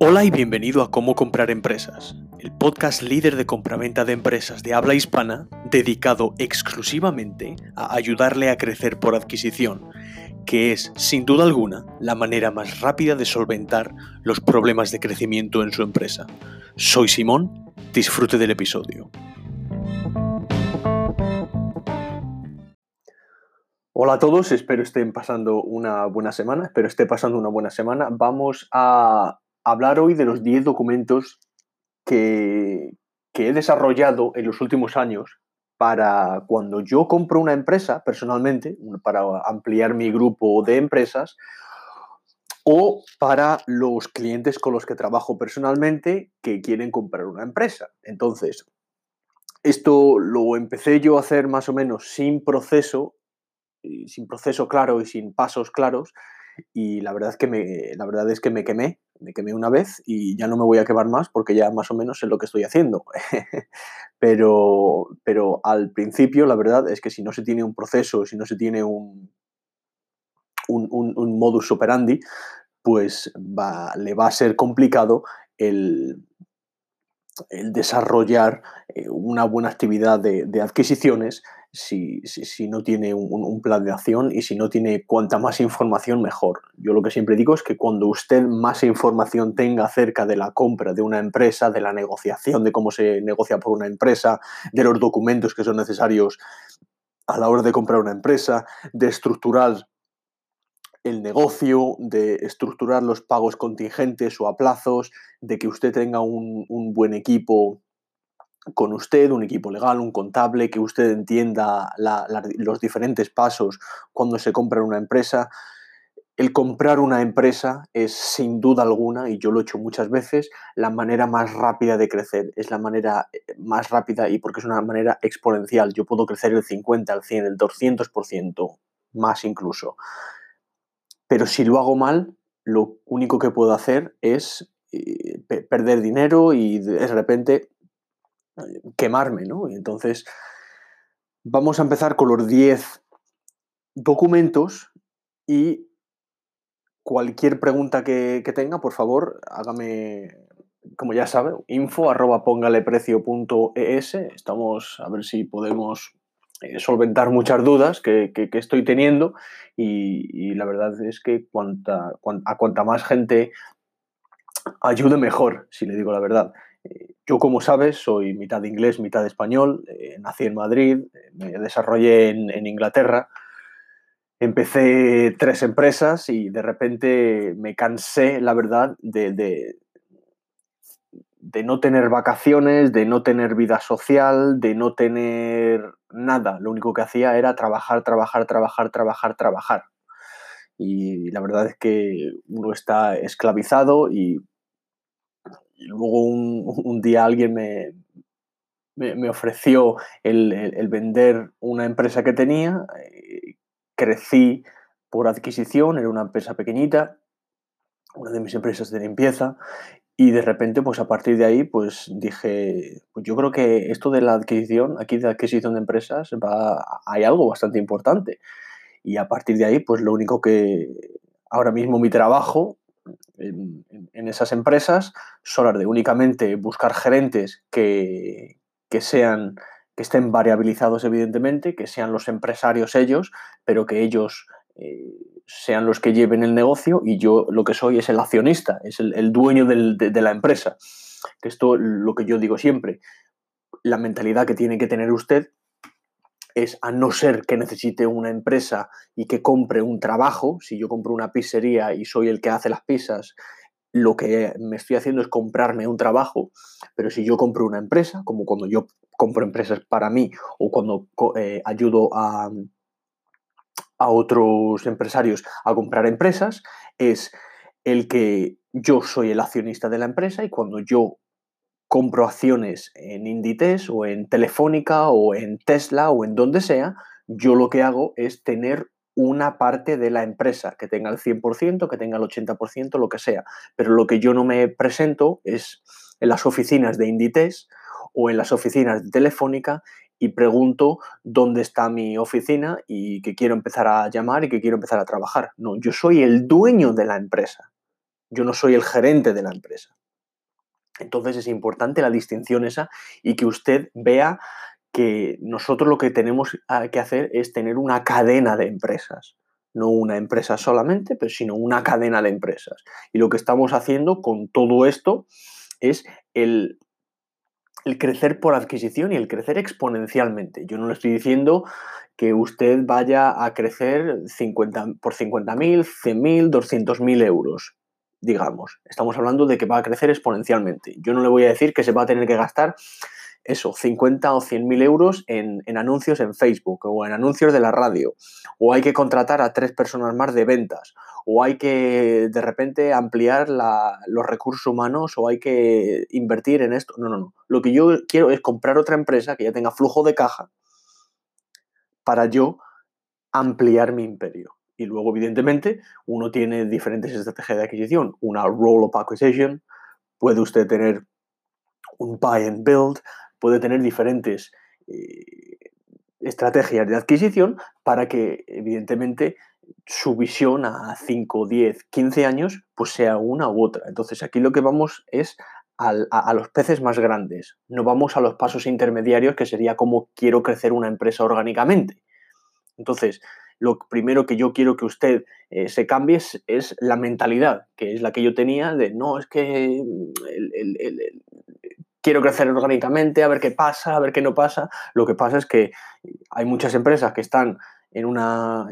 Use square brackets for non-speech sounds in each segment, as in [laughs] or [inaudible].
Hola y bienvenido a Cómo comprar empresas, el podcast líder de compraventa de empresas de habla hispana dedicado exclusivamente a ayudarle a crecer por adquisición, que es, sin duda alguna, la manera más rápida de solventar los problemas de crecimiento en su empresa. Soy Simón, disfrute del episodio. Hola a todos, espero estén pasando una buena semana, espero esté pasando una buena semana. Vamos a hablar hoy de los 10 documentos que, he desarrollado en los últimos años para cuando yo compro una empresa personalmente, para ampliar mi grupo de empresas, o para los clientes con los que trabajo personalmente que quieren comprar una empresa. Entonces, esto lo empecé yo a hacer más o menos sin proceso, sin proceso claro y sin pasos claros, y la verdad es que me, la verdad es que me quemé, me quemé una vez y ya no me voy a quemar más porque ya más o menos sé lo que estoy haciendo. [laughs] pero, pero al principio la verdad es que si no se tiene un proceso, si no se tiene un, un, modus operandi, pues le va a ser complicado el, el desarrollar eh, una buena actividad de, adquisiciones si, no tiene un, plan de acción y si no tiene cuanta más información mejor. Yo lo que siempre digo es que cuando usted más información tenga acerca de la compra de una empresa, de la negociación, de cómo se negocia por una empresa, de los documentos que son necesarios a la hora de comprar una empresa, de estructurar el negocio, de estructurar los pagos contingentes o a plazos, de que usted tenga un, buen equipo con usted, un equipo legal, un contable, que usted entienda los diferentes pasos cuando se compra una empresa. El comprar una empresa es sin duda alguna, y yo lo he hecho muchas veces, la manera más rápida de crecer. Es la manera eh, más rápida y porque es una manera exponencial. Yo puedo crecer el 50, el 100, el 200%, más incluso. Pero si lo hago mal, lo único que puedo hacer es eh, perder dinero y de repente eh, quemarme, ¿no? Y entonces vamos a empezar con los 10 documentos y cualquier pregunta que, tenga, por favor, hágame, como ya sabe, info arroba póngaleprecio.es. Estamos a ver si podemos solventar muchas dudas que, estoy teniendo y, la verdad es que a cuanta más gente ayude mejor, si le digo la verdad. Eh, yo, como sabes, soy mitad inglés, mitad español, eh, nací en Madrid, me desarrollé en, Inglaterra, empecé tres empresas y de repente me cansé, la verdad, de no tener vacaciones, de no tener vida social, de no tener nada. Lo único que hacía era trabajar, trabajar, trabajar, trabajar, trabajar. Y la verdad es que uno está esclavizado y, luego un, día alguien me, me, ofreció el, vender una empresa que tenía. Eh, crecí por adquisición, era una empresa pequeñita, una de mis empresas de limpieza, y de repente, pues a partir de ahí, pues dije, pues yo creo que esto de la adquisición, aquí de adquisición de empresas, va, hay algo bastante importante. Y a partir de ahí, pues lo único que ahora mismo mi trabajo en, esas empresas son las de únicamente buscar gerentes que, que sean que estén variabilizados evidentemente, que sean los empresarios ellos, pero que ellos eh, sean los que lleven el negocio y yo lo que soy es el accionista, es el, dueño de, la empresa. Que esto lo que yo digo siempre, la mentalidad que tiene que tener usted es a no ser que necesite una empresa y que compre un trabajo, si yo compro una pizzería y soy el que hace las pizzas, lo que me estoy haciendo es comprarme un trabajo, pero si yo compro una empresa, como cuando yo compro empresas para mí o cuando eh, ayudo a, a otros empresarios a comprar empresas, es el que yo soy el accionista de la empresa y cuando yo compro acciones en Inditex o en Telefónica o en Tesla o en donde sea, yo lo que hago es tener una parte de la empresa, que tenga el 100%, que tenga el 80%, lo que sea. Pero lo que yo no me presento es en las oficinas de Inditex o en las oficinas de Telefónica y pregunto dónde está mi oficina y que quiero empezar a llamar y que quiero empezar a trabajar. No, yo soy el dueño de la empresa. Yo no soy el gerente de la empresa. Entonces es importante la distinción esa y que usted vea que nosotros lo que tenemos que hacer es tener una cadena de empresas. No una empresa solamente, pero sino una cadena de empresas. Y lo que estamos haciendo con todo esto es el, el crecer por adquisición y el crecer exponencialmente. Yo no le estoy diciendo que usted vaya a crecer 50, por 50.000, 100.000, 200.000 euros digamos. Estamos hablando de que va a crecer exponencialmente. Yo no le voy a decir que se va a tener que gastar eso, 50 o 100 mil euros en, anuncios en Facebook o en anuncios de la radio, o hay que contratar a tres personas más de ventas, o hay que de repente ampliar los recursos humanos, o hay que invertir en esto. No, no, no. Lo que yo quiero es comprar otra empresa que ya tenga flujo de caja para yo ampliar mi imperio. Y luego, evidentemente, uno tiene diferentes estrategias de adquisición. Una roll-up acquisition, puede usted tener un buy and build, puede tener diferentes eh, estrategias de adquisición para que, evidentemente, su visión a 5, 10, 15 años, pues sea una u otra. Entonces, aquí lo que vamos es a, a, los peces más grandes. No vamos a los pasos intermediarios, que sería como quiero crecer una empresa orgánicamente. Entonces, lo primero que yo quiero que usted eh, se cambie es, la mentalidad, que es la que yo tenía de, no, es que quiero crecer orgánicamente, a ver qué pasa, a ver qué no pasa. Lo que pasa es que hay muchas empresas que están en una,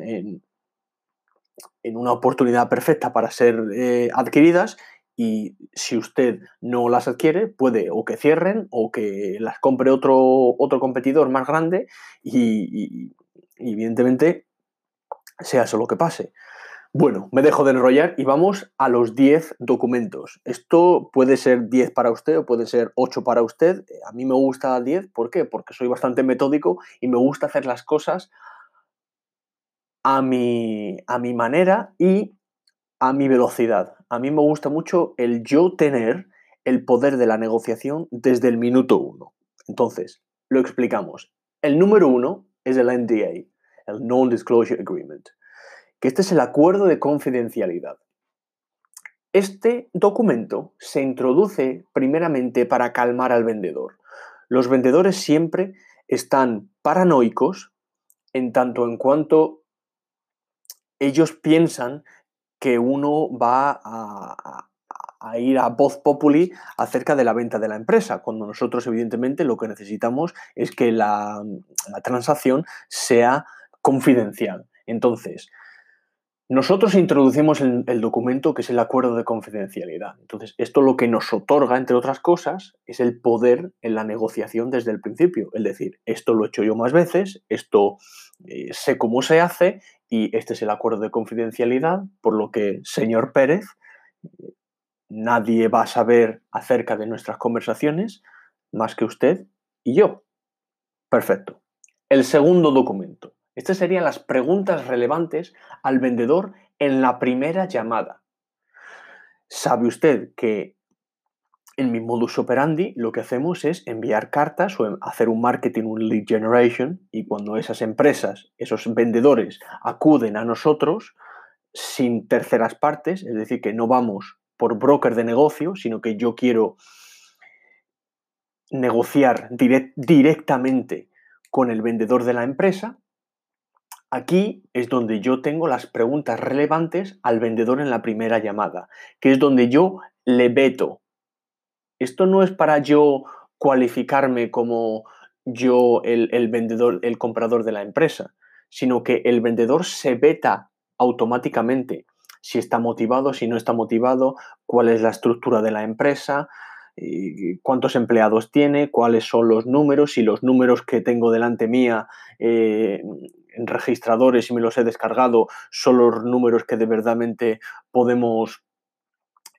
una oportunidad perfecta para ser eh, adquiridas y si usted no las adquiere, puede o que cierren o que las compre otro, otro competidor más grande y evidentemente sea eso lo que pase. Bueno, me dejo de enrollar y vamos a los 10 documentos. Esto puede ser 10 para usted o puede ser 8 para usted. A mí me gusta 10, ¿por qué? Porque soy bastante metódico y me gusta hacer las cosas a mi, a mi manera y a mi velocidad. A mí me gusta mucho el yo tener el poder de la negociación desde el minuto 1. Entonces, lo explicamos. El número 1 es el NDA, el Non-Disclosure Agreement, que este es el acuerdo de confidencialidad. Este documento se introduce primeramente para calmar al vendedor. Los vendedores siempre están paranoicos en tanto en cuanto ellos piensan que uno va a, ir a voz populi acerca de la venta de la empresa, cuando nosotros evidentemente lo que necesitamos es que la, transacción sea confidencial. Entonces, nosotros introducimos el, documento que es el acuerdo de confidencialidad. Entonces, esto lo que nos otorga, entre otras cosas, es el poder en la negociación desde el principio. Es decir, esto lo he hecho yo más veces, esto eh, sé cómo se hace y este es el acuerdo de confidencialidad, por lo que, señor Pérez, nadie va a saber acerca de nuestras conversaciones más que usted y yo. Perfecto. El segundo documento estas serían las preguntas relevantes al vendedor en la primera llamada. ¿Sabe usted que en mi modus operandi lo que hacemos es enviar cartas o hacer un marketing, un lead generation, y cuando esas empresas, esos vendedores acuden a nosotros sin terceras partes, es decir, que no vamos por broker de negocio, sino que yo quiero negociar directamente con el vendedor de la empresa, Aquí es donde yo tengo las preguntas relevantes al vendedor en la primera llamada, que es donde yo le veto. Esto no es para yo cualificarme como yo el, vendedor, el comprador de la empresa, sino que el vendedor se veta automáticamente si está motivado, si no está motivado, cuál es la estructura de la empresa, cuántos empleados tiene, cuáles son los números, si los números que tengo delante mía eh, en registradores y me los he descargado son los números que de verdadmente podemos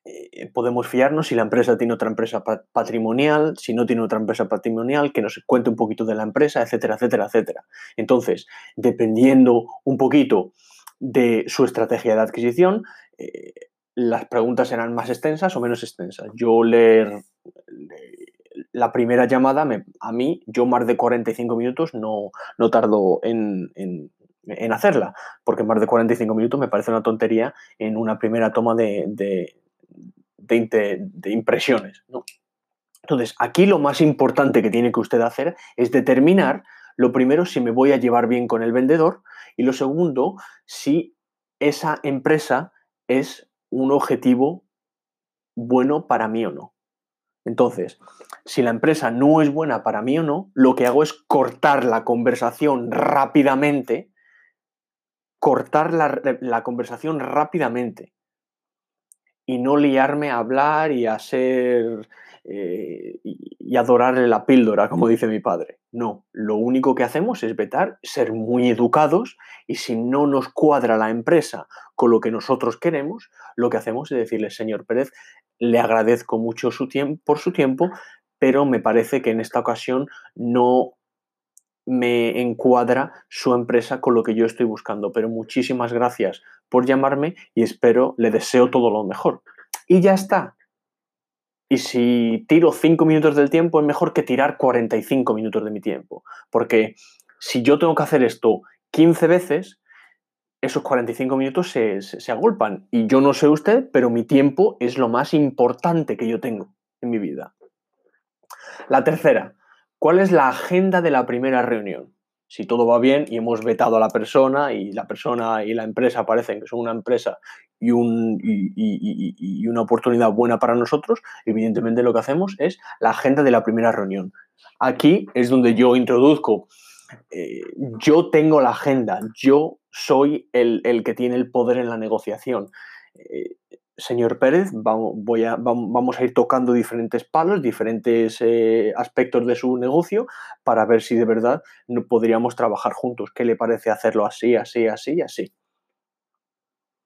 eh, podemos fiarnos si la empresa tiene otra empresa patrimonial, si no tiene otra empresa patrimonial, que nos cuente un poquito de la empresa, etcétera, etcétera, etcétera. Entonces, dependiendo un poquito de su estrategia de adquisición, eh, las preguntas serán más extensas o menos extensas. Yo leer la primera llamada, a mí, yo más de 45 minutos no, no tardo en, hacerla, porque más de 45 minutos me parece una tontería en una primera toma de, de, impresiones. Entonces, aquí lo más importante que tiene que usted hacer es determinar, lo primero, si me voy a llevar bien con el vendedor y lo segundo, si esa empresa es un objetivo bueno para mí o no. Entonces, si la empresa no es buena para mí o no, lo que hago es cortar la conversación rápidamente, cortar la, conversación rápidamente y no liarme a hablar y a ser eh, y adorarle la píldora, como dice mi padre. No, lo único que hacemos es vetar, ser muy educados y si no nos cuadra la empresa con lo que nosotros queremos, lo que hacemos es decirle, señor Pérez, le agradezco mucho su tiempo, por su tiempo, pero me parece que en esta ocasión no me encuadra su empresa con lo que yo estoy buscando. Pero muchísimas gracias por llamarme y espero, le deseo todo lo mejor. Y ya está. Y si tiro 5 minutos del tiempo, es mejor que tirar 45 minutos de mi tiempo. Porque si yo tengo que hacer esto 15 veces, esos 45 minutos se, se, agolpan. Y yo no sé usted, pero mi tiempo es lo más importante que yo tengo en mi vida. La tercera, ¿cuál es la agenda de la primera reunión? Si todo va bien y hemos vetado a la persona y la persona y la empresa parecen que son una empresa y, un, y, una oportunidad buena para nosotros, evidentemente lo que hacemos es la agenda de la primera reunión. Aquí es donde yo introduzco, eh, yo tengo la agenda, yo soy el, el, que tiene el poder en la negociación. Eh, señor Pérez, vamos, a, ir tocando diferentes palos, diferentes eh, aspectos de su negocio para ver si de verdad podríamos trabajar juntos. ¿Qué le parece hacerlo así, así, así, así?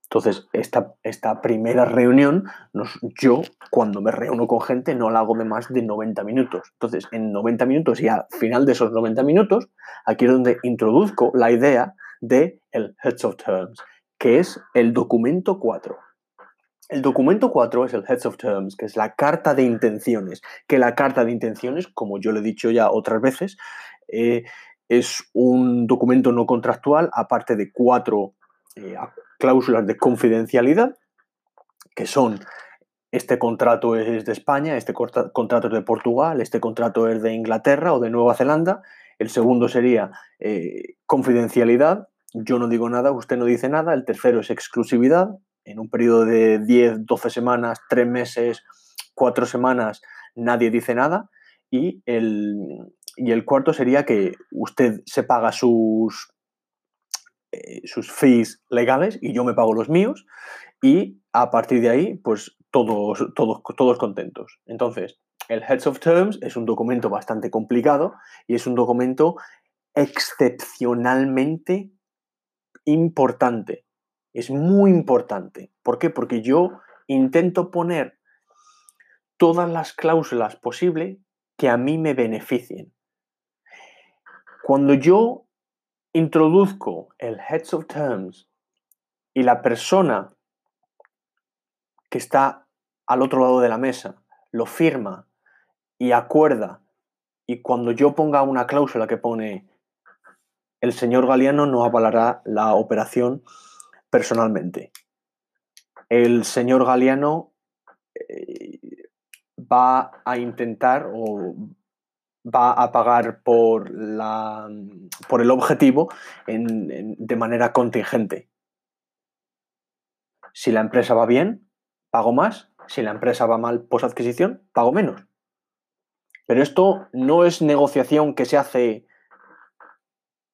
Entonces, esta, esta primera reunión, yo cuando me reúno con gente no la hago de más de 90 minutos. Entonces, en 90 minutos y al final de esos 90 minutos, aquí es donde introduzco la idea de el Heads of Terms, que es el documento 4. El documento 4 es el Heads of Terms, que es la carta de intenciones, que la carta de intenciones, como yo le he dicho ya otras veces, eh, es un documento no contractual, aparte de cuatro eh, cláusulas de confidencialidad, que son este contrato es de España, este contrato es de Portugal, este contrato es de Inglaterra o de Nueva Zelanda. El segundo sería eh, confidencialidad, yo no digo nada, usted no dice nada. El tercero es exclusividad, en un periodo de 10, 12 semanas, 3 meses, 4 semanas, nadie dice nada. Y el, el cuarto sería que usted se paga sus, eh, sus fees legales y yo me pago los míos. Y a partir de ahí, pues todos, todos, todos contentos. Entonces, el Heads of Terms es un documento bastante complicado y es un documento excepcionalmente importante es muy importante. ¿Por qué? Porque yo intento poner todas las cláusulas posibles que a mí me beneficien. Cuando yo introduzco el Heads of Terms y la persona que está al otro lado de la mesa lo firma y acuerda, y cuando yo ponga una cláusula que pone el señor Galeano no avalará la operación personalmente. El señor Galeano eh, va a intentar o va a pagar por, la, por el objetivo de manera contingente. Si la empresa va bien, pago más. Si la empresa va mal post adquisición, pago menos. Pero esto no es negociación que se hace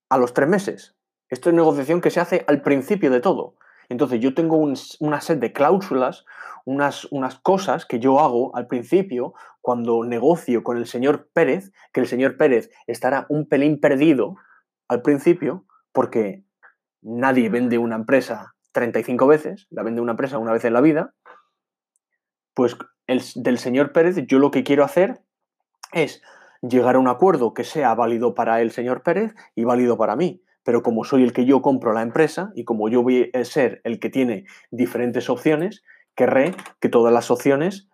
a los tres meses. Esto es negociación que se hace al principio de todo. Entonces yo tengo una set de cláusulas, unas, unas cosas que yo hago al principio cuando negocio con el señor Pérez, que el señor Pérez estará un pelín perdido al principio, porque nadie vende una empresa 35 veces, la vende una empresa una vez en la vida, pues el, del señor Pérez yo lo que quiero hacer es llegar a un acuerdo que sea válido para el señor Pérez y válido para mí pero como soy el que yo compro la empresa y como yo voy a ser el que tiene diferentes opciones, querré que todas las opciones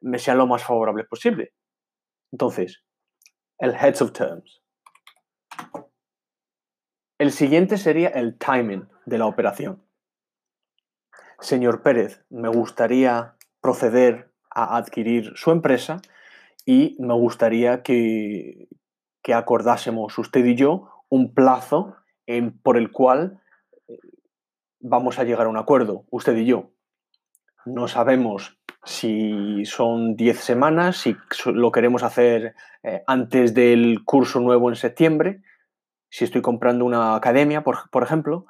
me sean lo más favorables posible. Entonces, el Heads of Terms. El siguiente sería el timing de la operación. Señor Pérez, me gustaría proceder a adquirir su empresa y me gustaría que, que acordásemos usted y yo un plazo por el cual eh, vamos a llegar a un acuerdo, usted y yo. No sabemos si son 10 semanas, si lo queremos hacer eh, antes del curso nuevo en septiembre, si estoy comprando una academia, por, por, ejemplo,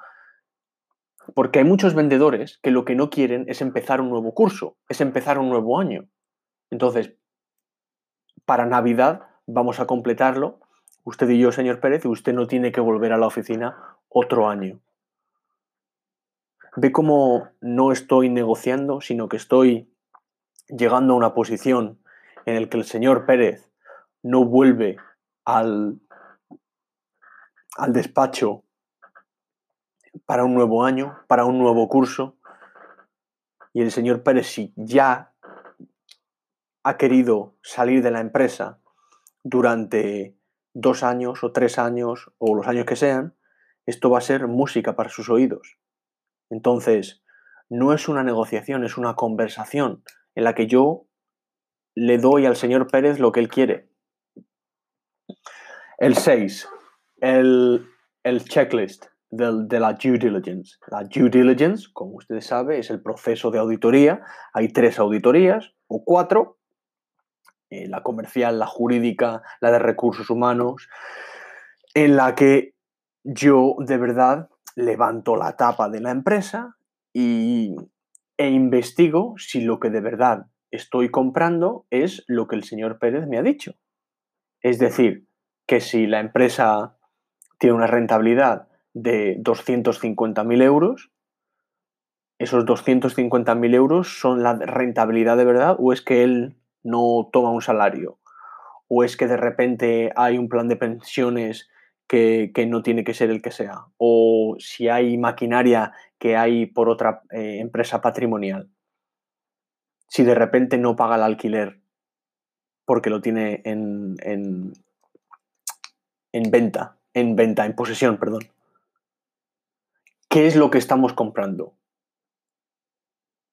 porque hay muchos vendedores que lo que no quieren es empezar un nuevo curso, es empezar un nuevo año. Entonces, para Navidad vamos a completarlo, usted y yo, señor Pérez, usted no tiene que volver a la oficina otro año. Ve cómo no estoy negociando, sino que estoy llegando a una posición en la que el señor Pérez no vuelve al, al despacho para un nuevo año, para un nuevo curso, y el señor Pérez, si ya ha querido salir de la empresa durante dos años o tres años o los años que sean, esto va a ser música para sus oídos. Entonces, no es una negociación, es una conversación en la que yo le doy al señor Pérez lo que él quiere. El 6, el, checklist de, la due diligence. La due diligence, como ustedes saben, es el proceso de auditoría. Hay tres auditorías o cuatro. Eh, la comercial, la jurídica, la de recursos humanos, en la que yo de verdad levanto la tapa de la empresa y, e investigo si lo que de verdad estoy comprando es lo que el señor Pérez me ha dicho. Es decir, que si la empresa tiene una rentabilidad de 250.000 euros, esos 250.000 euros son la rentabilidad de verdad o es que él no toma un salario o es que de repente hay un plan de pensiones que, no tiene que ser el que sea, o si hay maquinaria que hay por otra eh, empresa patrimonial. Si de repente no paga el alquiler porque lo tiene en, en, en venta, en venta, en posesión, perdón. ¿Qué es lo que estamos comprando?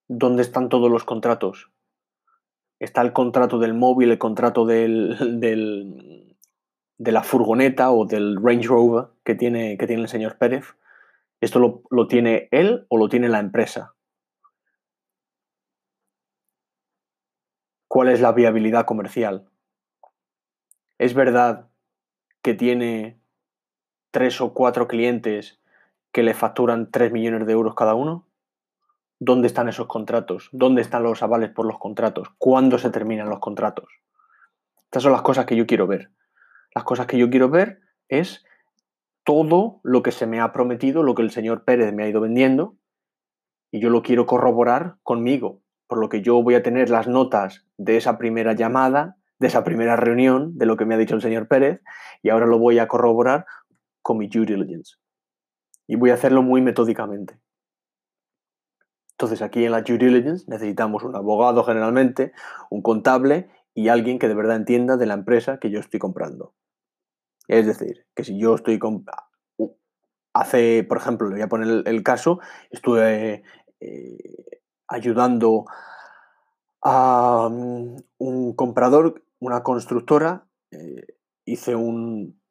¿Dónde están todos los contratos? Está el contrato del móvil, el contrato del, de la furgoneta o del Range Rover que tiene, que tiene el señor Pérez, ¿esto lo, lo tiene él o lo tiene la empresa? ¿Cuál es la viabilidad comercial? ¿Es verdad que tiene tres o cuatro clientes que le facturan tres millones de euros cada uno? ¿Dónde están esos contratos? ¿Dónde están los avales por los contratos? ¿Cuándo se terminan los contratos? Estas son las cosas que yo quiero ver. Las cosas que yo quiero ver es todo lo que se me ha prometido, lo que el señor Pérez me ha ido vendiendo, y yo lo quiero corroborar conmigo, por lo que yo voy a tener las notas de esa primera llamada, de esa primera reunión, de lo que me ha dicho el señor Pérez, y ahora lo voy a corroborar con mi due diligence. Y voy a hacerlo muy metódicamente. Entonces aquí en la due diligence necesitamos un abogado generalmente, un contable y alguien que de verdad entienda de la empresa que yo estoy comprando. Es decir, que si yo estoy con... Hace, por ejemplo, le voy a poner el, caso, estuve eh, ayudando a mm, un comprador, una constructora, eh, hice un,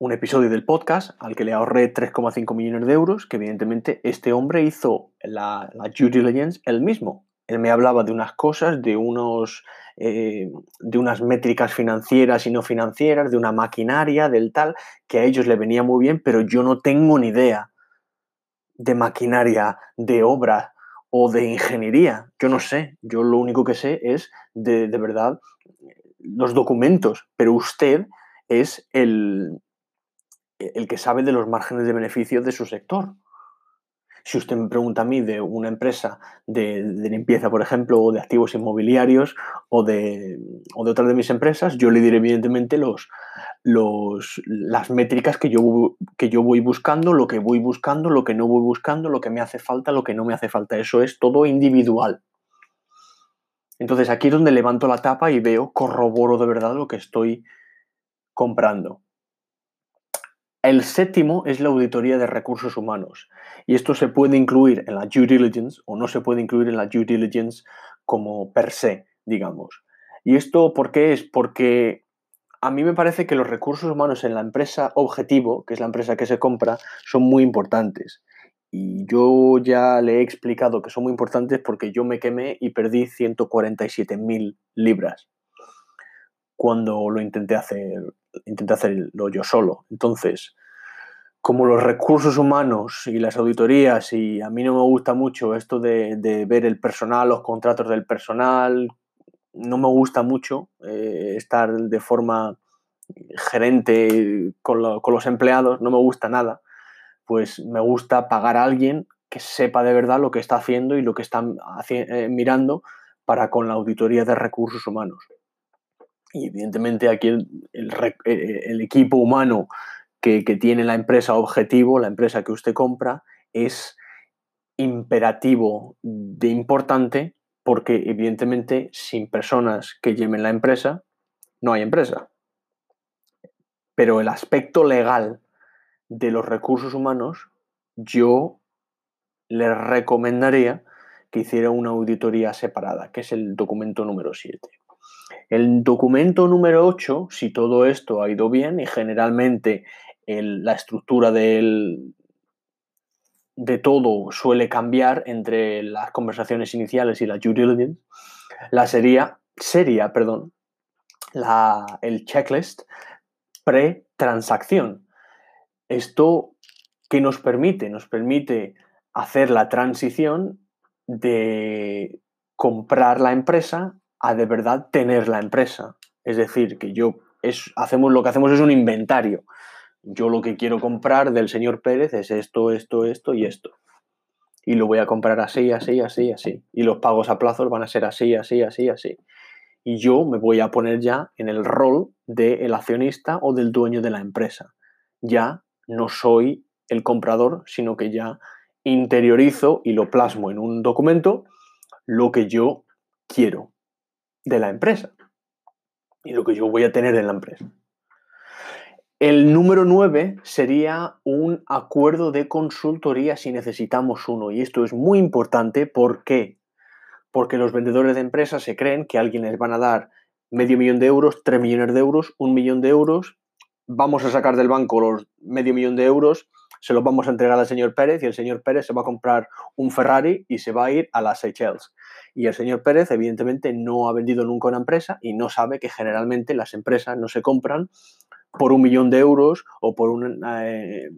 un episodio del podcast al que le ahorré 3,5 millones de euros, que evidentemente este hombre hizo la, due diligence él mismo. Él me hablaba de unas cosas, de, unos, eh, de unas métricas financieras y no financieras, de una maquinaria, del tal, que a ellos le venía muy bien, pero yo no tengo ni idea de maquinaria, de obra o de ingeniería. Yo no sé, yo lo único que sé es de, de verdad los documentos, pero usted es el, el que sabe de los márgenes de beneficio de su sector. Si usted me pregunta a mí de una empresa de, limpieza, por ejemplo, o de activos inmobiliarios o de, o de otras de mis empresas, yo le diré evidentemente los, las métricas que yo, que yo voy buscando, lo que voy buscando, lo que no voy buscando, lo que me hace falta, lo que no me hace falta. Eso es todo individual. Entonces aquí es donde levanto la tapa y veo, corroboro de verdad lo que estoy comprando. El séptimo es la auditoría de recursos humanos y esto se puede incluir en la due diligence o no se puede incluir en la due diligence como per se, digamos. ¿Y esto por qué es? Porque a mí me parece que los recursos humanos en la empresa objetivo, que es la empresa que se compra, son muy importantes. Y yo ya le he explicado que son muy importantes porque yo me quemé y perdí 147.000 libras cuando lo intenté hacer, intenté hacerlo yo solo. Entonces, como los recursos humanos y las auditorías, y a mí no me gusta mucho esto de, ver el personal, los contratos del personal, no me gusta mucho eh, estar de forma gerente con, los empleados, no me gusta nada, pues me gusta pagar a alguien que sepa de verdad lo que está haciendo y lo que está eh, mirando para con la auditoría de recursos humanos. Y evidentemente aquí el, el, equipo humano que, tiene la empresa objetivo, la empresa que usted compra, es imperativo de importante porque evidentemente sin personas que lleven la empresa, no hay empresa. Pero el aspecto legal de los recursos humanos, yo le recomendaría que hiciera una auditoría separada, que es el documento número 7. El documento número 8, si todo esto ha ido bien y generalmente la estructura de todo suele cambiar entre las conversaciones iniciales y la due diligence, la sería, sería, perdón, la, el checklist pre-transacción. Esto que nos permite, nos permite hacer la transición de comprar la empresa a de verdad tener la empresa. Es decir, que yo es, hacemos lo que hacemos es un inventario. Yo lo que quiero comprar del señor Pérez es esto, esto, esto y esto. Y lo voy a comprar así, así, así, así. Y los pagos a plazos van a ser así, así, así, así. Y yo me voy a poner ya en el rol del accionista o del dueño de la empresa. Ya no soy el comprador, sino que ya interiorizo y lo plasmo en un documento lo que yo quiero de la empresa y lo que yo voy a tener en la empresa. El número 9 sería un acuerdo de consultoría si necesitamos uno. Y esto es muy importante. ¿Por qué? Porque los vendedores de empresas se creen que alguien les van a dar medio millón de euros, tres millones de euros, un millón de euros. Vamos a sacar del banco los medio millón de euros, se los vamos a entregar al señor Pérez y el señor Pérez se va a comprar un Ferrari y se va a ir a las Seychelles. Y el señor Pérez, evidentemente, no ha vendido nunca una empresa y no sabe que generalmente las empresas no se compran por un millón de euros o por, un, eh,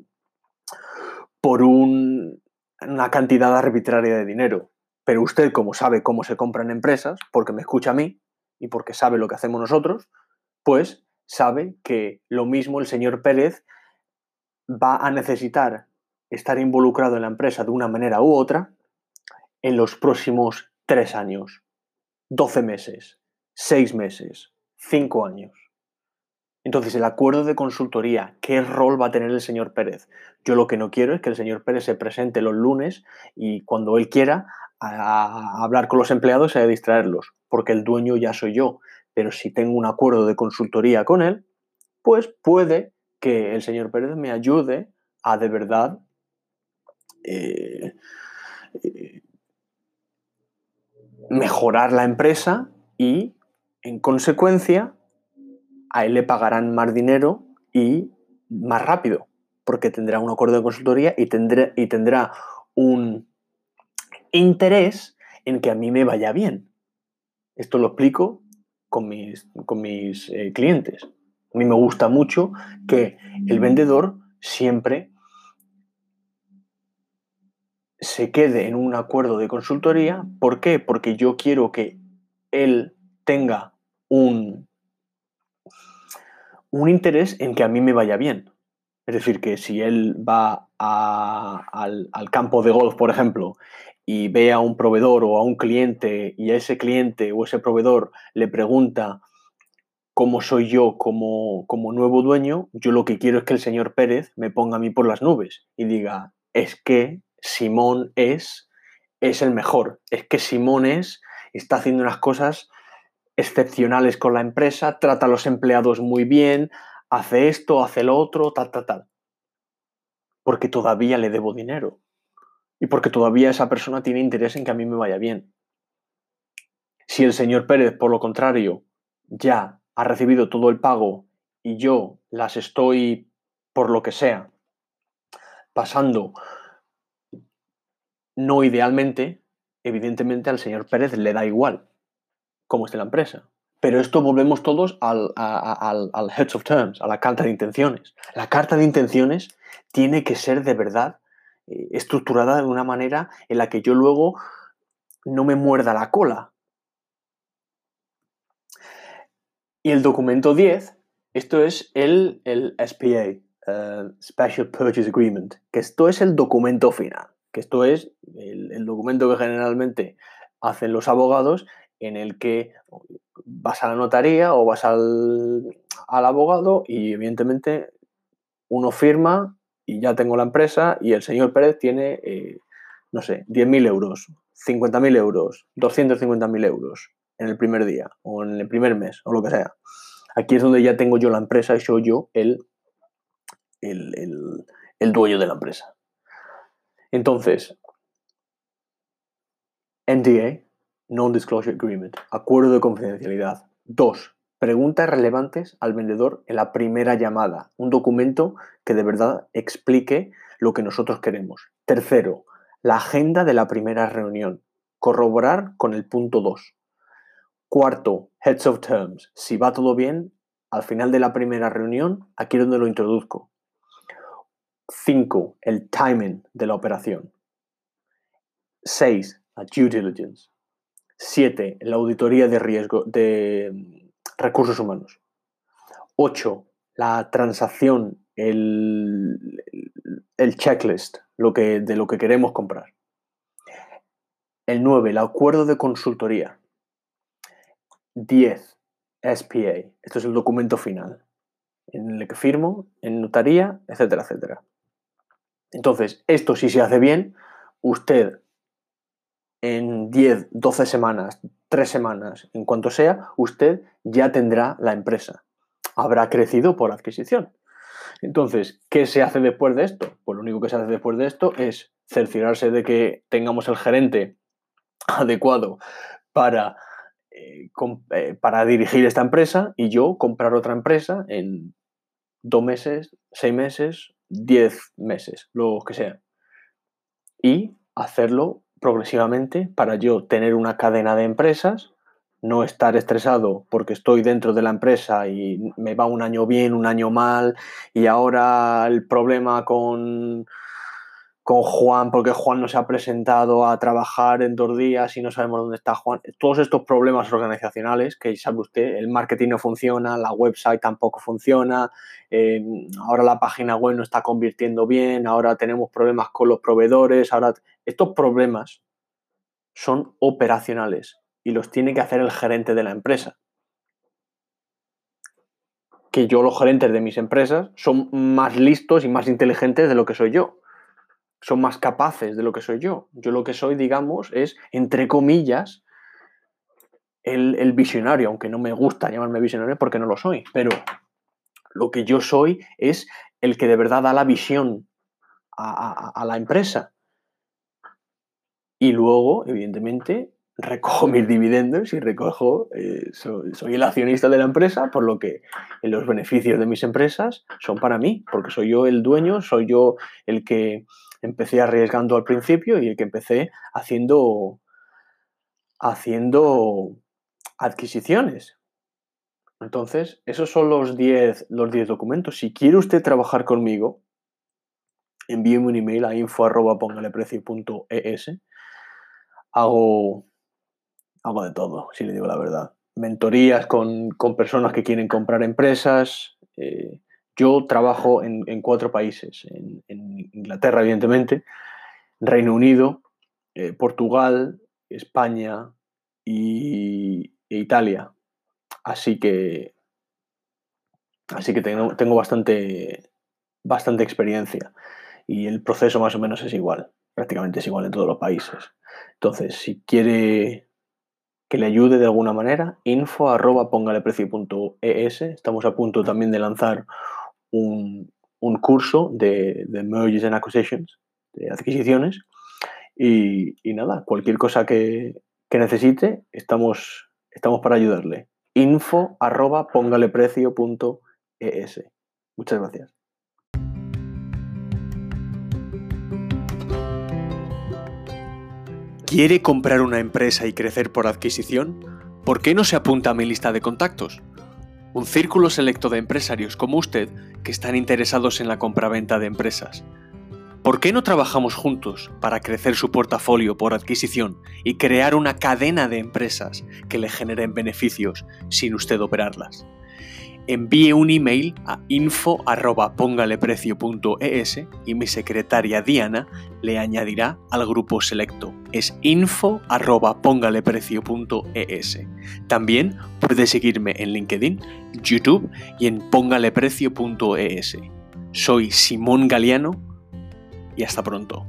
por una cantidad arbitraria de dinero. Pero usted, como sabe cómo se compran empresas, porque me escucha a mí y porque sabe lo que hacemos nosotros, pues sabe que lo mismo el señor Pérez va a necesitar estar involucrado en la empresa de una manera u otra en los próximos tres años, doce meses, seis meses, cinco años. Entonces, el acuerdo de consultoría, ¿qué rol va a tener el señor Pérez? Yo lo que no quiero es que el señor Pérez se presente los lunes y cuando él quiera a, hablar con los empleados y a distraerlos, porque el dueño ya soy yo. Pero si tengo un acuerdo de consultoría con él, pues puede que el señor Pérez me ayude a de verdad eh, eh, mejorar la empresa y, en consecuencia, a él le pagarán más dinero y más rápido, porque tendrá un acuerdo de consultoría y, tendrá, y tendrá un interés en que a mí me vaya bien. Esto lo explico con mis, con mis eh, clientes. A mí me gusta mucho que el vendedor siempre se quede en un acuerdo de consultoría. ¿Por qué? Porque yo quiero que él tenga un, un interés en que a mí me vaya bien. Es decir, que si él va al, al, campo de golf, por ejemplo, y ve a un proveedor o a un cliente y a ese cliente o ese proveedor le pregunta cómo soy yo como, como nuevo dueño, yo lo que quiero es que el señor Pérez me ponga a mí por las nubes y diga, es que Simón es, es el mejor, es que Simón es, está haciendo unas cosas excepcionales con la empresa, trata a los empleados muy bien, hace esto, hace lo otro, tal, tal, tal. Porque todavía le debo dinero. Y porque todavía esa persona tiene interés en que a mí me vaya bien. Si el señor Pérez, por lo contrario, ya ha recibido todo el pago y yo las estoy, por lo que sea, pasando no idealmente, evidentemente al señor Pérez le da igual cómo esté la empresa. Pero esto volvemos todos al, al, Heads of Terms, a la carta de intenciones. La carta de intenciones tiene que ser de verdad eh, estructurada de una manera en la que yo luego no me muerda la cola. Y el documento 10, esto es el, el SPA, eh, Special Purchase Agreement, que esto es el documento final, que esto es el, documento que generalmente hacen los abogados en el que vas a la notaría o vas al, abogado y evidentemente uno firma y ya tengo la empresa y el señor Pérez tiene, eh, no sé, 10.000 euros, 50.000 euros, 250.000 euros en el primer día o en el primer mes o lo que sea. Aquí es donde ya tengo yo la empresa y soy yo el, el, el dueño de la empresa. Entonces, NDA, Non-Disclosure Agreement, acuerdo de confidencialidad. Dos, preguntas relevantes al vendedor en la primera llamada, un documento que de verdad explique lo que nosotros queremos. Tercero, la agenda de la primera reunión, corroborar con el punto 2. Cuarto, Heads of Terms, si va todo bien, al final de la primera reunión, aquí es donde lo introduzco. Cinco, el timing de la operación. Seis, la due diligence. 7. La auditoría de riesgo de mm, recursos humanos. 8. La transacción, el, el checklist lo que, de lo que queremos comprar. El 9. El acuerdo de consultoría. 10. SPA. Esto es el documento final en el que firmo, en notaría, etcétera, etcétera. Entonces, esto si se hace bien, usted en 10, 12 semanas, 3 semanas, en cuanto sea, usted ya tendrá la empresa. Habrá crecido por adquisición. Entonces, ¿qué se hace después de esto? Pues lo único que se hace después de esto es cerciorarse de que tengamos el gerente adecuado para, eh, eh, para dirigir esta empresa y yo comprar otra empresa en dos meses, seis meses, diez meses, lo que sea. Y hacerlo progresivamente para yo tener una cadena de empresas, no estar estresado porque estoy dentro de la empresa y me va un año bien, un año mal, y ahora el problema con, con Juan, porque Juan no se ha presentado a trabajar en dos días y no sabemos dónde está Juan. Todos estos problemas organizacionales que sabe usted, el marketing no funciona, la website tampoco funciona, eh, ahora la página web no está convirtiendo bien, ahora tenemos problemas con los proveedores, ahora estos problemas son operacionales y los tiene que hacer el gerente de la empresa. Que yo, los gerentes de mis empresas, son más listos y más inteligentes de lo que soy yo. Son más capaces de lo que soy yo. Yo lo que soy, digamos, es, entre comillas, el, el visionario, aunque no me gusta llamarme visionario porque no lo soy, pero lo que yo soy es el que de verdad da la visión a la empresa y luego, evidentemente, recojo mis dividendos y recojo, eh, soy, el accionista de la empresa, por lo que los beneficios de mis empresas son para mí, porque soy yo el dueño, soy yo el que empecé arriesgando al principio y el que empecé haciendo, haciendo adquisiciones. Entonces, esos son los 10 los documentos. Si quiere usted trabajar conmigo, envíeme un email a info hago, hago de todo, si le digo la verdad. Mentorías con, personas que quieren comprar empresas. Eh, yo trabajo en, cuatro países, en, Inglaterra, evidentemente, Reino Unido, eh, Portugal, España y, e Italia. Así que, así que tengo, bastante, bastante experiencia y el proceso más o menos es igual, prácticamente es igual en todos los países. Entonces, si quiere que le ayude de alguna manera, info arroba Estamos a punto también de lanzar un, curso de, mergers and acquisitions, de adquisiciones. Y, nada, cualquier cosa que, que necesite, estamos, estamos para ayudarle. Info arroba póngaleprecio.es. Muchas gracias. ¿Quiere comprar una empresa y crecer por adquisición? ¿Por qué no se apunta a mi lista de contactos? Un círculo selecto de empresarios como usted que están interesados en la compraventa de empresas. ¿Por qué no trabajamos juntos para crecer su portafolio por adquisición y crear una cadena de empresas que le generen beneficios sin usted operarlas? Envíe un email a info.pongaleprecio.es y mi secretaria Diana le añadirá al grupo selecto. Es info.pongaleprecio.es. También puede seguirme en LinkedIn, YouTube y en pongaleprecio.es. Soy Simón Galeano y hasta pronto.